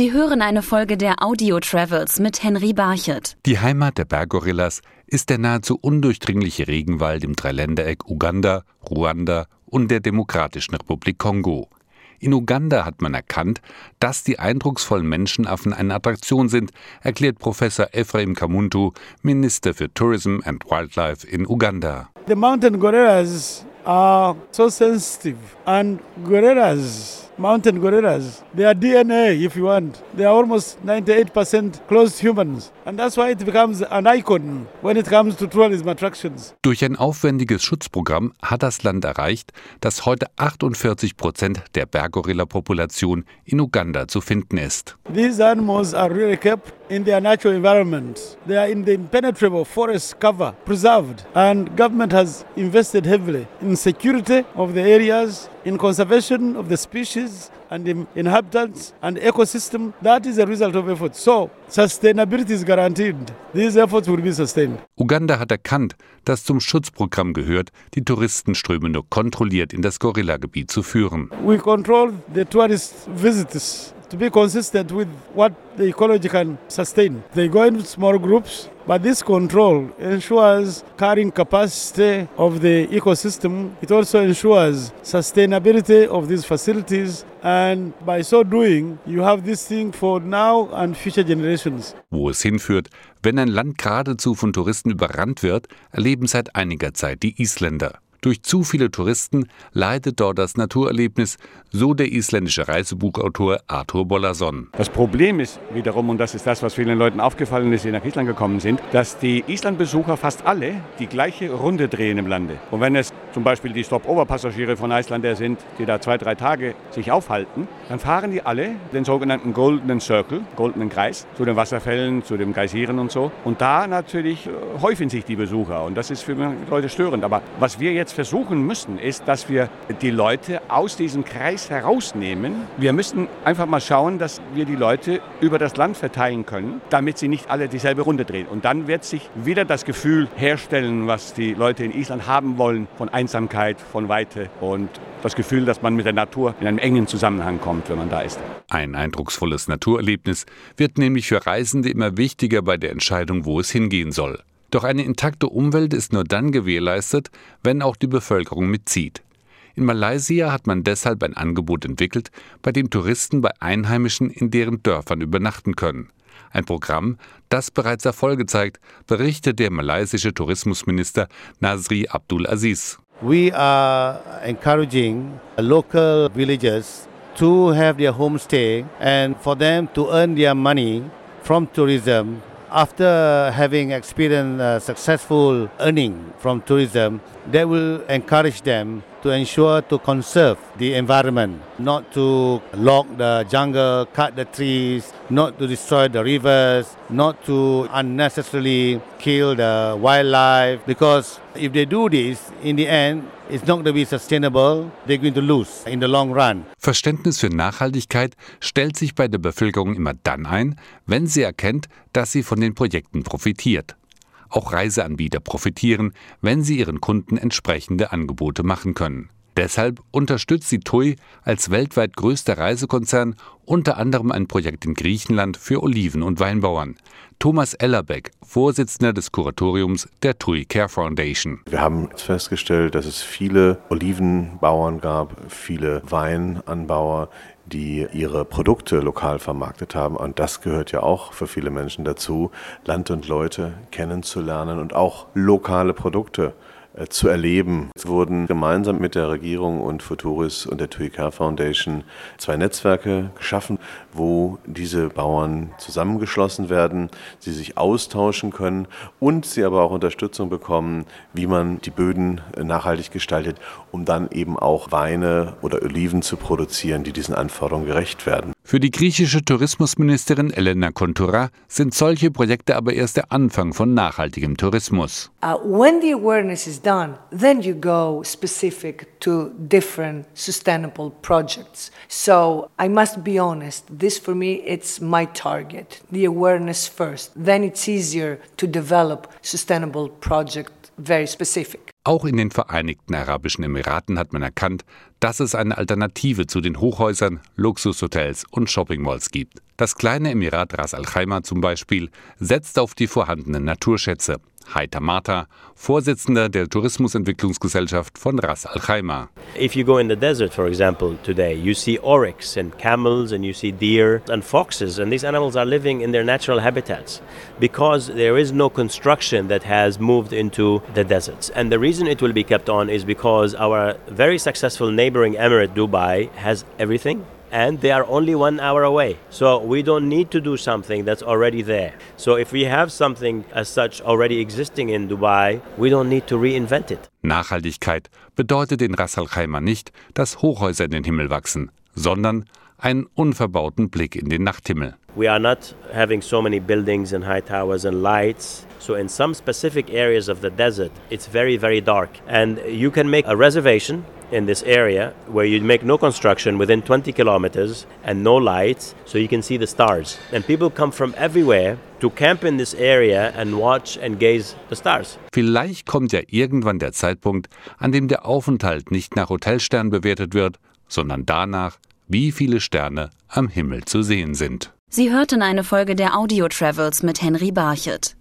Sie hören eine Folge der Audio Travels mit Henry Barchet. Die Heimat der Berggorillas ist der nahezu undurchdringliche Regenwald im Dreiländereck Uganda, Ruanda und der Demokratischen Republik Kongo. In Uganda hat man erkannt, dass die eindrucksvollen Menschenaffen eine Attraktion sind, erklärt Professor Ephraim Kamuntu, Minister für Tourism and Wildlife in Uganda. The mountain gorillas are so sensitive and gorillas mountain gorillas. Their DNA, if you want, they are almost 98% close humans. And that's why it becomes an icon when it comes to tourism attractions. Durch ein aufwendiges Schutzprogramm hat das Land erreicht, dass heute 48 Prozent der Berggorilla-Population in Uganda zu finden ist. These animals are really kept in their natural environment. They are in the impenetrable forest cover, preserved. And government has invested heavily in security of the areas, in conservation of the species and the inhabitants and ecosystem. That is a result of efforts. So sustainability is guaranteed. These efforts will be sustained. Uganda hat erkannt, dass zum Schutzprogramm gehört, die Touristenströme nur kontrolliert in das Gorilla-Gebiet zu führen. We control the tourist visitors to be consistent with what the ecology can sustain. They go in small groups, but this control ensures carrying capacity of the ecosystem. It also ensures sustainability of these facilities, and by so doing, you have this thing for now and future generations. Wo es hinführt, wenn ein Land geradezu von Touristen überrannt wird, erleben seit einiger Zeit die Isländer. Durch zu viele Touristen leidet dort das Naturerlebnis, so der isländische Reisebuchautor Arthur Bollason. Das Problem ist wiederum, und das ist das, was vielen Leuten aufgefallen ist, die nach Island gekommen sind, dass die Islandbesucher fast alle die gleiche Runde drehen im Lande. Und wenn es zum Beispiel die Stop-Over-Passagiere von Icelandair sind, die da zwei, drei Tage sich aufhalten, dann fahren die alle den sogenannten Goldenen Circle, goldenen Kreis, zu den Wasserfällen, zu den Geysiren und so. Und da natürlich äh, häufen sich die Besucher und das ist für Leute störend. Aber was wir jetzt versuchen müssen, ist, dass wir die Leute aus diesem Kreis herausnehmen. Wir müssen einfach mal schauen, dass wir die Leute über das Land verteilen können, damit sie nicht alle dieselbe Runde drehen. Und dann wird sich wieder das Gefühl herstellen, was die Leute in Island haben wollen, von Einsamkeit, von Weite und das Gefühl, dass man mit der Natur in einem engen Zusammenhang kommt, wenn man da ist. Ein eindrucksvolles Naturerlebnis wird nämlich für Reisende immer wichtiger bei der Entscheidung, wo es hingehen soll. Doch eine intakte Umwelt ist nur dann gewährleistet, wenn auch die Bevölkerung mitzieht. In Malaysia hat man deshalb ein Angebot entwickelt, bei dem Touristen bei Einheimischen in deren Dörfern übernachten können. Ein Programm, das bereits Erfolge zeigt, berichtet der malaysische Tourismusminister Nasri Abdul Aziz. We are encouraging local villagers to have their homestay and for them to earn their money from tourism after having experienced successful earning from tourism, that will encourage them to ensure to conserve the environment, not to log the jungle, cut the trees, not to destroy the rivers, not to unnecessarily kill the wildlife. Because if they do this, in the end, it's not going to be sustainable. They're going to lose in the long run. Verständnis für Nachhaltigkeit stellt sich bei der Bevölkerung immer dann ein, wenn sie erkennt, dass sie von den Projekten profitiert. Auch Reiseanbieter profitieren, wenn sie ihren Kunden entsprechende Angebote machen können. Deshalb unterstützt die TUI als weltweit größter Reisekonzern unter anderem ein Projekt in Griechenland für Oliven- und Weinbauern. Thomas Ellerbeck, Vorsitzender des Kuratoriums der TUI Care Foundation. Wir haben festgestellt, dass es viele Olivenbauern gab, viele Weinanbauer, die ihre Produkte lokal vermarktet haben. Und das gehört ja auch für viele Menschen dazu, Land und Leute kennenzulernen und auch lokale Produkte zu erleben. Es wurden gemeinsam mit der Regierung und Futuris und der TUICA Foundation zwei Netzwerke geschaffen, wo diese Bauern zusammengeschlossen werden, sie sich austauschen können und sie aber auch Unterstützung bekommen, wie man die Böden äh, nachhaltig gestaltet, um dann eben auch Weine oder Oliven zu produzieren, die diesen Anforderungen gerecht werden. Für die griechische Tourismusministerin Elena Kontoura sind solche Projekte aber erst der Anfang von nachhaltigem Tourismus. Uh, when the awareness is done, then you go specific to different sustainable projects. So I must be honest, this for me it's my target. The awareness first. Then it's easier to develop sustainable projects very specific. Auch in den Vereinigten Arabischen Emiraten hat man erkannt, dass es eine Alternative zu den Hochhäusern, Luxushotels und Shoppingmalls gibt. Das kleine Emirat Ras Al Khaimah zum Beispiel setzt auf die vorhandenen Naturschätze. Heiter Mata, Vorsitzender der Tourismusentwicklungsgesellschaft von Ras Al Khaimah. If you go in the desert, for example, today, you see oryx and camels and you see deer and foxes, and these animals are living in their natural habitats because there is no construction that has moved into the deserts. And the reason it will be kept on is because our very successful neighboring emirate, Dubai, has everything and they are only one hour away. So we don't need to do something that's already there. So if we have something as such already existing in Dubai, we don't need to reinvent it. Nachhaltigkeit bedeutet in Ras Al Khaimah nicht, dass Hochhäuser in den Himmel wachsen, sondern einen unverbauten Blick in den Nachthimmel. We are not having so many buildings and high towers and lights. So in some specific areas of the desert, it's very very dark and you can make a reservation in this area where you make no construction within 20 kilometers and no lights so you can see the stars. And people come from everywhere to camp in this area and watch and gaze the stars. Vielleicht kommt ja irgendwann der Zeitpunkt, an dem der Aufenthalt nicht nach Hotelstern bewertet wird, sondern danach, wie viele Sterne am Himmel zu sehen sind. Sie hörten eine Folge der Audio Travels mit Henry Barchet.